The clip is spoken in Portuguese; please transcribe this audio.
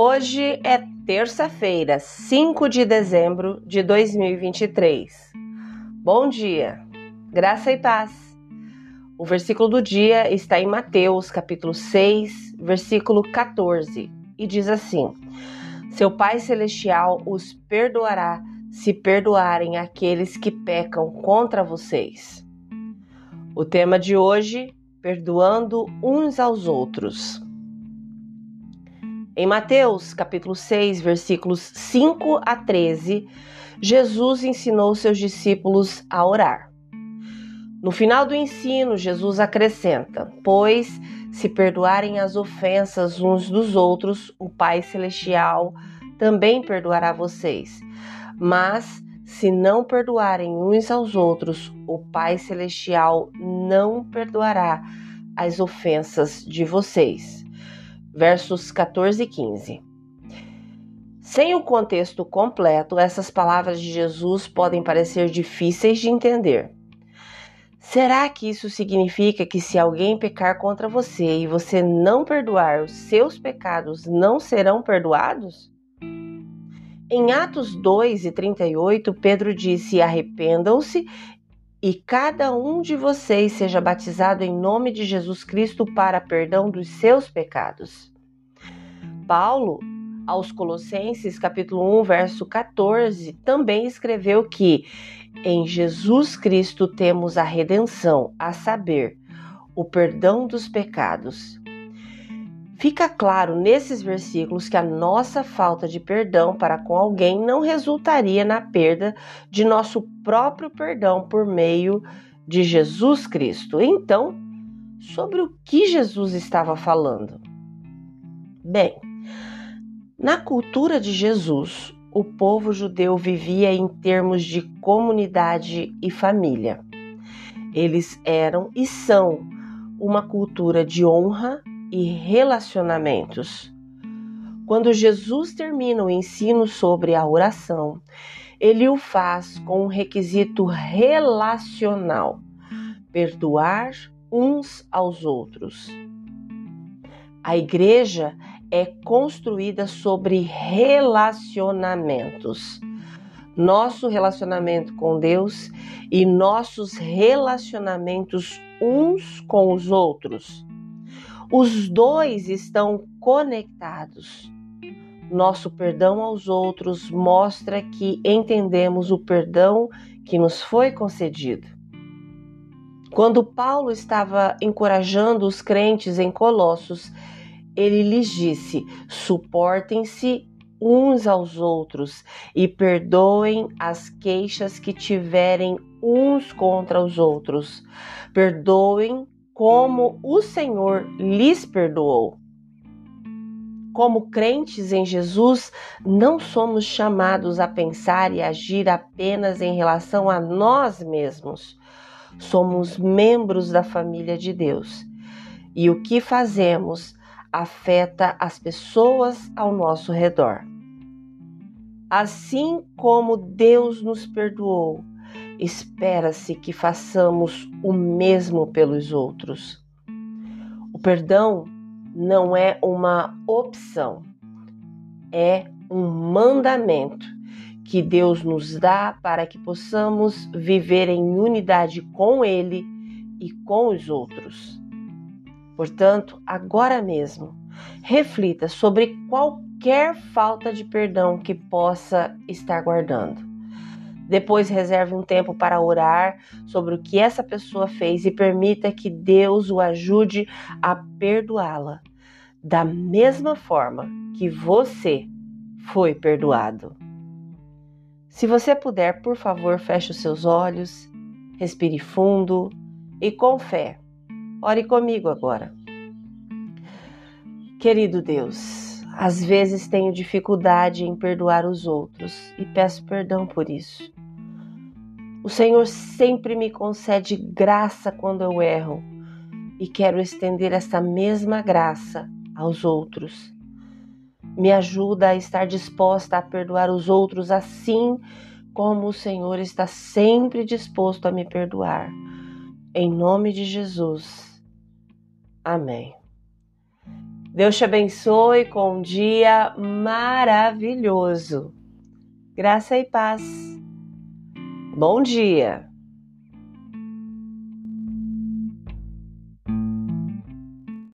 Hoje é terça-feira, 5 de dezembro de 2023. Bom dia, graça e paz. O versículo do dia está em Mateus, capítulo 6, versículo 14, e diz assim: Seu Pai Celestial os perdoará se perdoarem aqueles que pecam contra vocês. O tema de hoje: perdoando uns aos outros. Em Mateus, capítulo 6, versículos 5 a 13, Jesus ensinou seus discípulos a orar. No final do ensino, Jesus acrescenta: Pois, se perdoarem as ofensas uns dos outros, o Pai Celestial também perdoará vocês. Mas, se não perdoarem uns aos outros, o Pai Celestial não perdoará as ofensas de vocês versos 14 e 15. Sem o contexto completo, essas palavras de Jesus podem parecer difíceis de entender. Será que isso significa que se alguém pecar contra você e você não perdoar, os seus pecados não serão perdoados? Em Atos 2 e 38, Pedro disse: Arrependam-se e cada um de vocês seja batizado em nome de Jesus Cristo para perdão dos seus pecados. Paulo, aos Colossenses, capítulo 1, verso 14, também escreveu que em Jesus Cristo temos a redenção, a saber, o perdão dos pecados. Fica claro nesses versículos que a nossa falta de perdão para com alguém não resultaria na perda de nosso próprio perdão por meio de Jesus Cristo. Então, sobre o que Jesus estava falando? Bem, na cultura de Jesus, o povo judeu vivia em termos de comunidade e família. Eles eram e são uma cultura de honra e relacionamentos. Quando Jesus termina o ensino sobre a oração, ele o faz com um requisito relacional: perdoar uns aos outros. A igreja é construída sobre relacionamentos. Nosso relacionamento com Deus e nossos relacionamentos uns com os outros os dois estão conectados. Nosso perdão aos outros mostra que entendemos o perdão que nos foi concedido. Quando Paulo estava encorajando os crentes em Colossos, ele lhes disse: suportem-se uns aos outros e perdoem as queixas que tiverem uns contra os outros. Perdoem como o Senhor lhes perdoou. Como crentes em Jesus, não somos chamados a pensar e agir apenas em relação a nós mesmos. Somos membros da família de Deus. E o que fazemos afeta as pessoas ao nosso redor. Assim como Deus nos perdoou, espera-se que façamos o mesmo pelos outros. O perdão não é uma opção, é um mandamento que Deus nos dá para que possamos viver em unidade com Ele e com os outros. Portanto, agora mesmo, reflita sobre qualquer falta de perdão que possa estar guardando. Depois reserve um tempo para orar sobre o que essa pessoa fez e permita que Deus o ajude a perdoá-la, da mesma forma que você foi perdoado. Se você puder, por favor, feche os seus olhos, respire fundo e com fé. Ore comigo agora. Querido Deus, às vezes tenho dificuldade em perdoar os outros e peço perdão por isso. O Senhor sempre me concede graça quando eu erro e quero estender essa mesma graça aos outros. Me ajuda a estar disposta a perdoar os outros assim como o Senhor está sempre disposto a me perdoar. Em nome de Jesus. Amém. Deus te abençoe com um dia maravilhoso. Graça e paz. Bom dia!